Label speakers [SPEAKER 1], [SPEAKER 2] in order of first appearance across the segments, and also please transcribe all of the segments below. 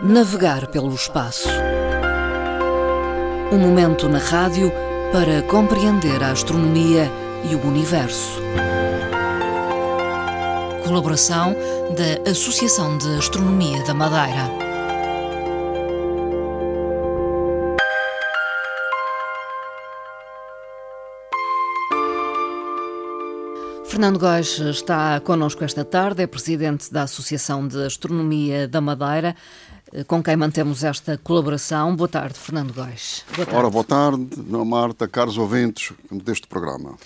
[SPEAKER 1] Navegar pelo espaço. Um momento na rádio para compreender a astronomia e o universo. Colaboração da Associação de Astronomia da Madeira. Fernando Góis está connosco esta tarde, é presidente da Associação de Astronomia da Madeira, com quem mantemos esta colaboração. Boa tarde, Fernando Góis.
[SPEAKER 2] Boa tarde. Ora, boa tarde, Marta, caros ouvintes deste programa.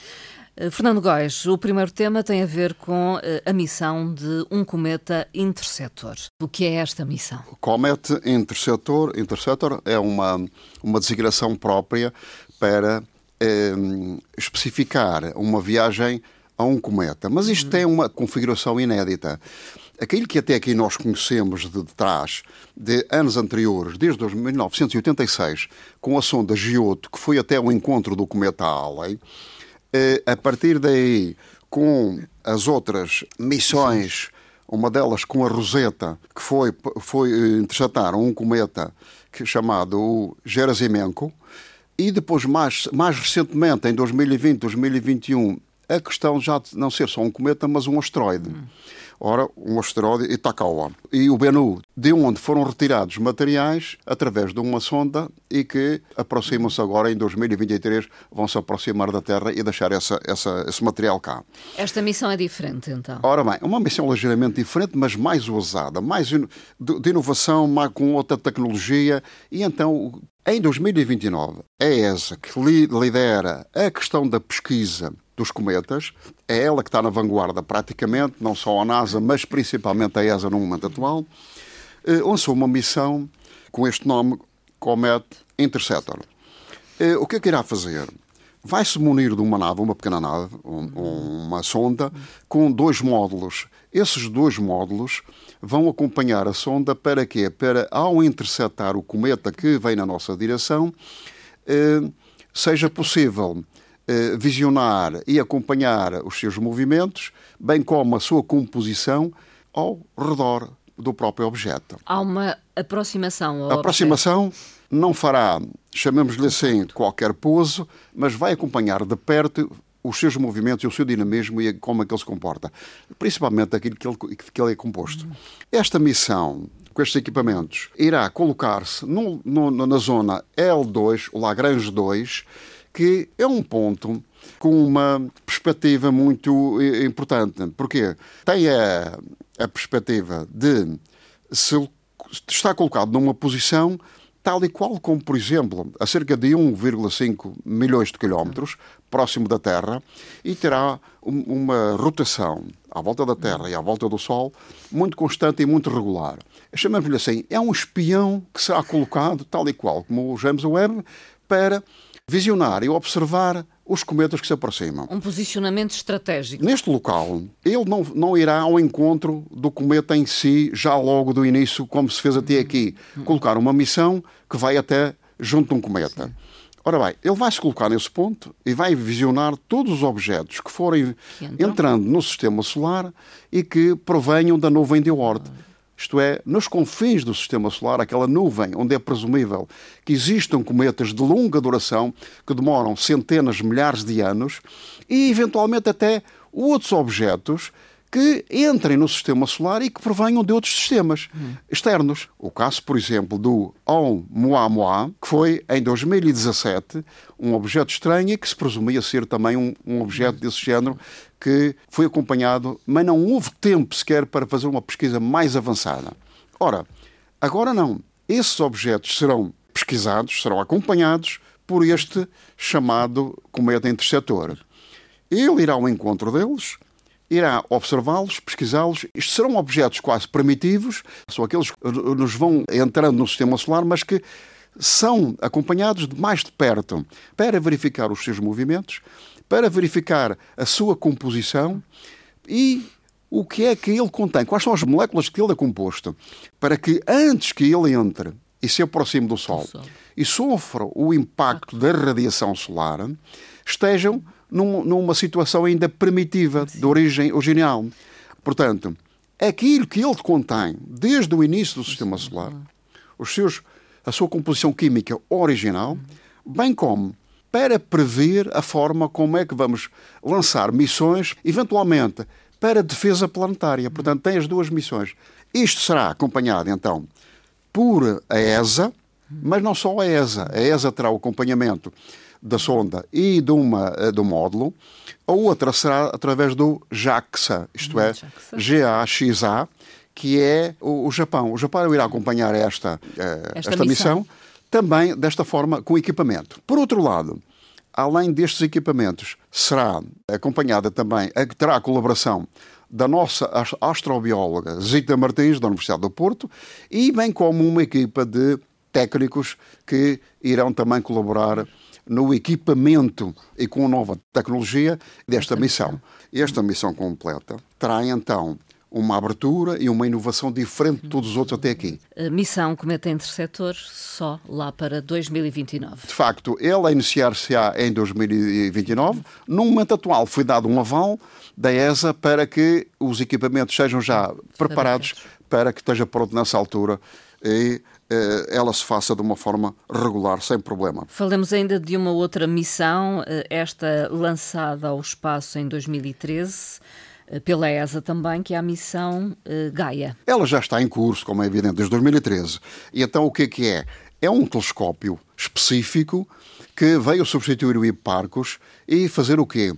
[SPEAKER 1] Eh, Fernando Góis, o primeiro tema tem a ver com eh, a missão de um cometa interceptor. O que é esta missão?
[SPEAKER 2] O Comet Interceptor, Interceptor é uma, uma designação própria para eh, especificar uma viagem a um cometa. Mas isto tem uma configuração inédita. Aquilo que até aqui nós conhecemos de trás, de anos anteriores, desde 1986, com a sonda Giotto, que foi até o encontro do cometa Halley, eh, a partir daí, com as outras missões, uma delas com a Rosetta, que foi, foi eh, um cometa chamado Gerasimenko, e depois, mais, mais recentemente, em 2020, 2021, a questão já de não ser só um cometa, mas um asteroide. Hum. Ora, um asteroide Itakawa. E o Bennu, de onde foram retirados materiais através de uma sonda e que aproximam-se agora, em 2023, vão se aproximar da Terra e deixar essa, essa, esse material cá.
[SPEAKER 1] Esta missão é diferente, então?
[SPEAKER 2] Ora bem, uma missão ligeiramente diferente, mas mais ousada, mais de, de inovação, mais, com outra tecnologia. E então, em 2029, a ESA, que lidera a questão da pesquisa dos cometas. É ela que está na vanguarda praticamente, não só a NASA, mas principalmente a ESA no momento atual. Eh, lançou uma missão com este nome, Comet Interceptor. Eh, o que é que irá fazer? Vai-se munir de uma nave, uma pequena nave, um, uma sonda, com dois módulos. Esses dois módulos vão acompanhar a sonda para quê? Para, ao interceptar o cometa que vem na nossa direção, eh, seja possível eh, visionar e acompanhar os seus movimentos, bem como a sua composição ao redor do próprio objeto.
[SPEAKER 1] Há uma aproximação ao
[SPEAKER 2] aproximação objeto. Não fará, chamemos-lhe assim, qualquer pouso, mas vai acompanhar de perto os seus movimentos e o seu dinamismo e como é que ele se comporta. Principalmente aquilo que ele, que ele é composto. Esta missão com estes equipamentos irá colocar-se na zona L2, o Lagrange 2, que é um ponto com uma perspectiva muito importante. Porquê? Tem a, a perspectiva de se está colocado numa posição tal e qual como, por exemplo, a cerca de 1,5 milhões de quilómetros próximo da Terra e terá uma rotação à volta da Terra e à volta do Sol muito constante e muito regular. Chamamos-lhe assim, é um espião que será colocado tal e qual como o James Webb para visionar e observar os cometas que se aproximam.
[SPEAKER 1] Um posicionamento estratégico.
[SPEAKER 2] Neste local, ele não, não irá ao encontro do cometa em si, já logo do início, como se fez até aqui. Colocar uma missão que vai até junto de um cometa. Sim. Ora bem, ele vai se colocar nesse ponto e vai visionar todos os objetos que forem entrando no sistema solar e que provenham da nuvem de Oort. Ah isto é, nos confins do sistema solar, aquela nuvem onde é presumível que existam cometas de longa duração, que demoram centenas, milhares de anos, e eventualmente até outros objetos que entrem no sistema solar e que provenham de outros sistemas hum. externos. O caso, por exemplo, do Oumuamua, que foi em 2017 um objeto estranho e que se presumia ser também um, um objeto desse género que foi acompanhado, mas não houve tempo sequer para fazer uma pesquisa mais avançada. Ora, agora não. Esses objetos serão pesquisados, serão acompanhados por este chamado cometa interceptor. Ele irá ao encontro deles, irá observá-los, pesquisá-los. Isto serão objetos quase primitivos, são aqueles que nos vão entrando no sistema solar, mas que são acompanhados de mais de perto para verificar os seus movimentos, para verificar a sua composição e o que é que ele contém, quais são as moléculas que ele é composto, para que antes que ele entre e se aproxime do Sol, Sol. e sofra o impacto da radiação solar, estejam num, numa situação ainda primitiva, Sim. de origem original. Portanto, aquilo que ele contém desde o início do sistema solar os seus, a sua composição química original, bem como para prever a forma como é que vamos lançar missões, eventualmente para defesa planetária. Portanto, tem as duas missões. Isto será acompanhado, então, por a ESA, mas não só a ESA. A ESA terá o acompanhamento da sonda e de uma, eh, do módulo. A outra será através do JAXA, isto é, GAXA, que é o, o, Japão. O Japão irá acompanhar esta, eh, esta, esta missão. missão, também desta forma, com equipamento. Por outro lado, além destes equipamentos, será acompanhada também, terá a colaboração da nossa astrobióloga Zita Martins, da Universidade do Porto, e bem como uma equipa de técnicos que irão também colaborar no equipamento e com a nova tecnologia desta missão. Esta missão completa terá então uma abertura e uma inovação diferente de todos os outros até aqui.
[SPEAKER 1] A missão Cometa Interceptor só lá para 2029.
[SPEAKER 2] De facto, ele a iniciar-se-á em 2029. No momento atual foi dado um aval da ESA para que os equipamentos sejam já preparados para que esteja pronto nessa altura e eh, ela se faça de uma forma regular, sem problema.
[SPEAKER 1] Falamos ainda de uma outra missão, eh, esta lançada ao espaço em 2013 eh, pela ESA também, que é a missão Gaia.
[SPEAKER 2] Ela já está em curso, como é evidente, desde 2013. E então o que é que é? É um telescópio específico que veio substituir o Hipparcos e fazer o quê?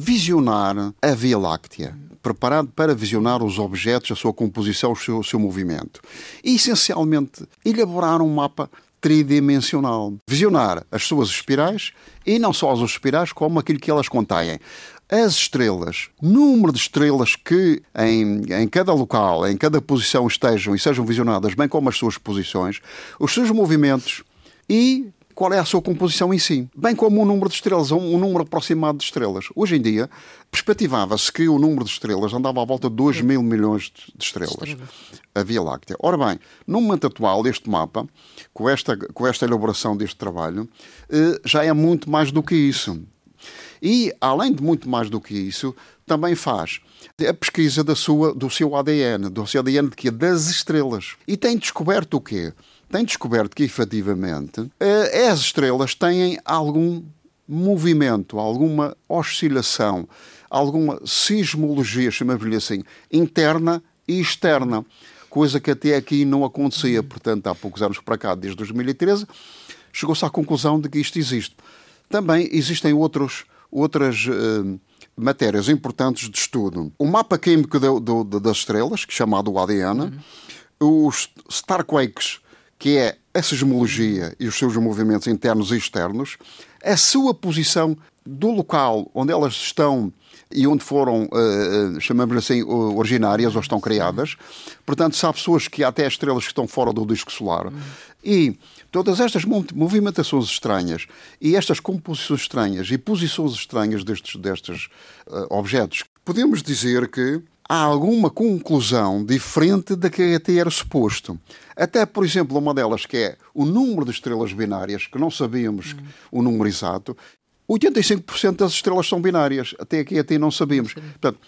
[SPEAKER 2] Visionar a Via Láctea preparado para visionar os objetos, a sua composição, o seu, o seu movimento. E, essencialmente, elaborar um mapa tridimensional. Visionar as suas espirais e não só as espirais, como aquilo que elas contêm. As estrelas, número de estrelas que em, em cada local, em cada posição estejam e sejam visionadas, bem como as suas posições, os seus movimentos e qual é a sua composição em si, bem como o número de estrelas, um número aproximado de estrelas. Hoje em dia, perspectivava-se que o número de estrelas andava à volta de 2 mil milhões de estrelas, a Via Láctea. Ora bem, no momento atual, este mapa, com esta, com esta elaboração deste trabalho, eh, já é muito mais do que isso. E, além de muito mais do que isso, também faz a pesquisa da sua, do seu ADN, do seu ADN de quê? das estrelas. E tem descoberto o quê? Tem descoberto que, efetivamente, eh, as estrelas têm algum movimento, alguma oscilação, alguma sismologia, chamamos-lhe assim, interna e externa, coisa que até aqui não acontecia. Portanto, há poucos anos para cá, desde 2013, chegou-se à conclusão de que isto existe. Também existem outros, outras uh, matérias importantes de estudo. O mapa químico do, do, das estrelas, que é chamado ADN, uhum. os Starquakes, que é a sismologia e os seus movimentos internos e externos, a sua posição do local onde elas estão e onde foram, uh, chamamos assim, originárias ou estão criadas. Portanto, se há pessoas que há até estrelas que estão fora do disco solar. E todas estas movimentações estranhas e estas composições estranhas e posições estranhas destes, destes uh, objetos, podemos dizer que há alguma conclusão diferente da que até era suposto. Até, por exemplo, uma delas que é o número de estrelas binárias, que não sabíamos hum. o número exato. 85% das estrelas são binárias. Até aqui até não sabíamos. Portanto,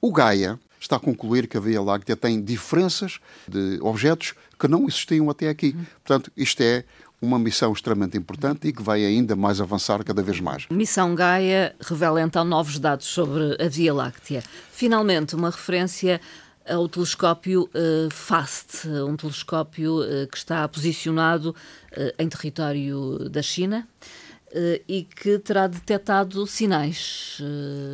[SPEAKER 2] o Gaia está a concluir que a Via Láctea tem diferenças de objetos que não existiam até aqui. Hum. Portanto, isto é uma missão extremamente importante e que vai ainda mais avançar cada vez mais.
[SPEAKER 1] Missão Gaia revela então novos dados sobre a Via Láctea. Finalmente, uma referência ao telescópio uh, FAST, um telescópio uh, que está posicionado uh, em território da China e que terá detectado sinais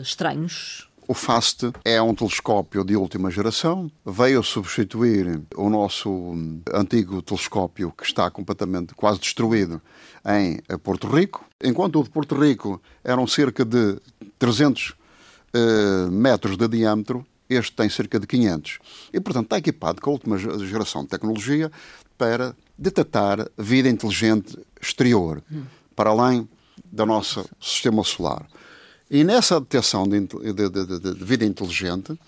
[SPEAKER 1] estranhos
[SPEAKER 2] o FAST é um telescópio de última geração, veio substituir o nosso antigo telescópio que está completamente quase destruído em Porto Rico. Enquanto o de Porto Rico eram cerca de 300 uh, eh, metros de diâmetro, este tem cerca de 500. E, portanto, está equipado com a última geração de tecnologia para detectar vida inteligente exterior, para além do nosso sistema solar. E nessa detecção de, de, de, de vida inteligente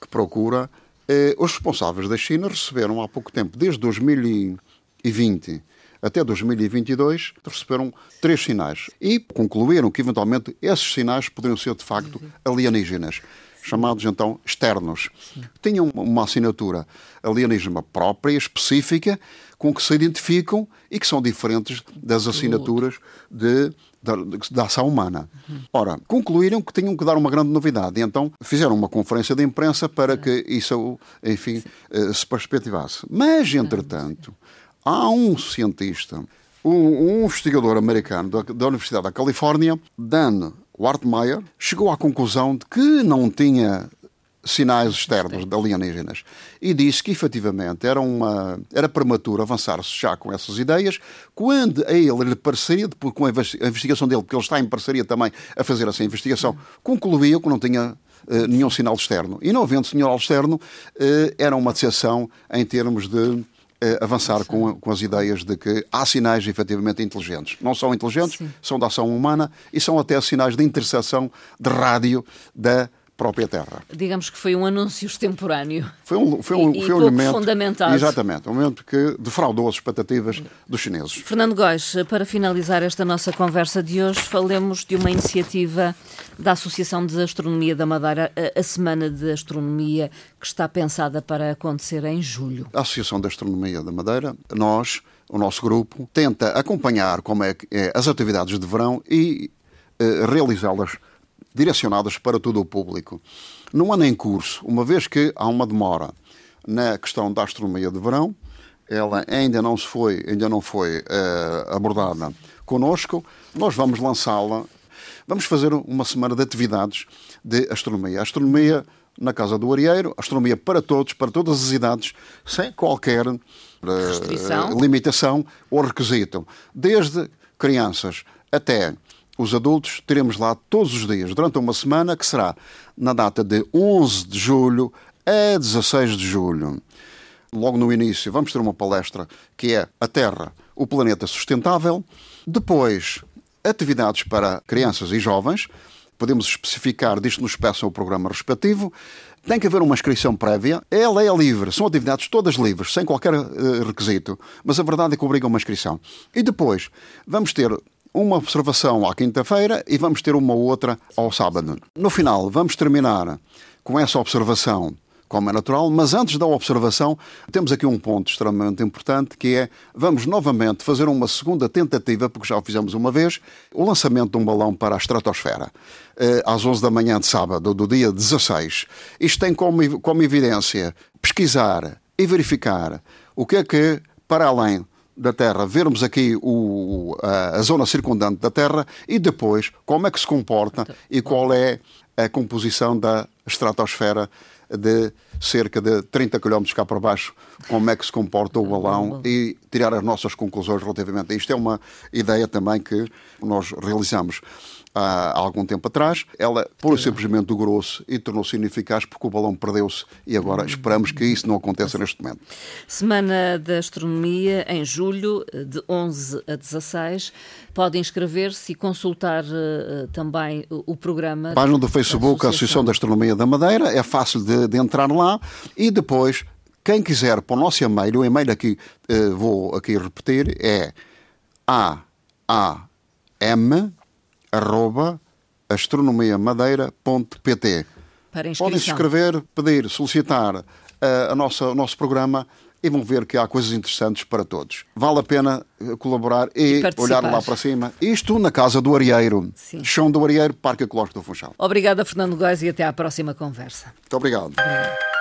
[SPEAKER 2] que procura, eh, os responsáveis da China receberam há pouco tempo, desde 2020 até 2022, receberam três sinais e concluíram que, eventualmente, esses sinais poderiam ser, de facto, alienígenas. chamados então externos. Tinham uma assinatura alienígena própria, específica, com que se identificam e que são diferentes das assinaturas de da, da, ação humana. Ora, concluíram que tinham que dar uma grande novidade. E então fizeram uma conferência de imprensa para que isso, enfim, uh, se perspectivasse. Mas, entretanto, há um cientista, um, um investigador americano da, da Universidade da Califórnia, Dan Wartmeyer, chegou à conclusão de que não tinha sinais externos de alienígenas. E disse que, efetivamente, era, uma, era prematuro avançar-se já com essas ideias, quando a ele lhe pareceria, com a investigação dele, porque ele está em parceria também a fazer essa investigação, concluiu que não tinha uh, nenhum sinal externo. E não havendo sinal externo, uh, era uma decepção em termos de eh, avançar com, com, as ideias de que há sinais efetivamente inteligentes. Não são inteligentes, Sim. são da ação humana e são até sinais de interseção de rádio da própria terra.
[SPEAKER 1] Digamos que foi um anúncio extemporâneo.
[SPEAKER 2] Foi um, foi um,
[SPEAKER 1] e,
[SPEAKER 2] foi
[SPEAKER 1] um
[SPEAKER 2] elemento.
[SPEAKER 1] fundamentado.
[SPEAKER 2] Exatamente, um momento que defraudou as expectativas dos chineses.
[SPEAKER 1] Fernando Góis, para finalizar esta nossa conversa de hoje, falemos de uma iniciativa da Associação de Astronomia da Madeira, a Semana de Astronomia, que está pensada para acontecer em julho.
[SPEAKER 2] A Associação de Astronomia da Madeira, nós, o nosso grupo, tenta acompanhar como é, é as atividades de verão e eh, realizá-las direcionadas para todo o público. No ano em curso, uma vez que há uma demora na questão da astronomia de verão, ela ainda não se foi, ainda não foi uh, abordada conosco, nós vamos lançá-la. Vamos fazer uma semana de atividades de astronomia. Astronomia na Casa do Arieiro, astronomia para todos, para todas as idades, sem qualquer uh, limitação ou requisito. Desde crianças até os adultos, teremos lá todos os dias, durante uma semana, que será na data de 11 de julho a 16 de julho. Logo no início, vamos ter uma palestra que é A Terra, o Planeta Sustentável. Depois, atividades para crianças e jovens. Podemos especificar, disto nos peçam o programa respectivo. Tem que haver uma inscrição prévia. Ela é livre, são atividades todas livres, sem qualquer uh, requisito. Mas a verdade é que obriga uma inscrição. E depois, vamos ter uma observação à quinta-feira e vamos ter uma outra ao sábado. No final, vamos terminar com essa observação, como é natural, mas antes da observação, temos aqui um ponto extremamente importante que é vamos novamente fazer uma segunda tentativa, porque já o fizemos uma vez, o lançamento de um balão para a estratosfera, eh, às 11 da manhã de sábado, do dia 16. Isto tem como, como evidência pesquisar e verificar o que é que, para além da Terra, vermos aqui o, a, a, zona circundante da Terra e depois como é que se comporta e qual é a composição da estratosfera de cerca de 30 km cá para baixo, como é que se comporta o balão e tirar as nossas conclusões relativamente a isto. É uma ideia também que nós realizamos há algum tempo atrás. Ela pôr simplesmente do grosso e tornou-se ineficaz porque o balão perdeu-se e agora esperamos que isso não aconteça neste momento.
[SPEAKER 1] Semana da Astronomia em julho, de 11 a 16. Pode inscrever-se e consultar uh, também o, o, programa.
[SPEAKER 2] Página do Facebook, a Associação da Astronomia da Madeira. É fácil de, de entrar lá e depois quem quiser para o nosso e-mail, o e-mail aqui uh, vou aqui repetir é a a m arroba astronomiamadeira.pt. Podem escrever, pedir, solicitar uh, a nossa, o nosso programa e vão ver que há coisas interessantes para todos. Vale a pena eh, colaborar e, e olhar lá para cima. Isto na Casa do Arieiro. Sim. Chão do Arieiro, Parque Ecológico do Funchal.
[SPEAKER 1] Obrigada, Fernando Góes, e até à próxima conversa.
[SPEAKER 2] Muito obrigado. obrigado.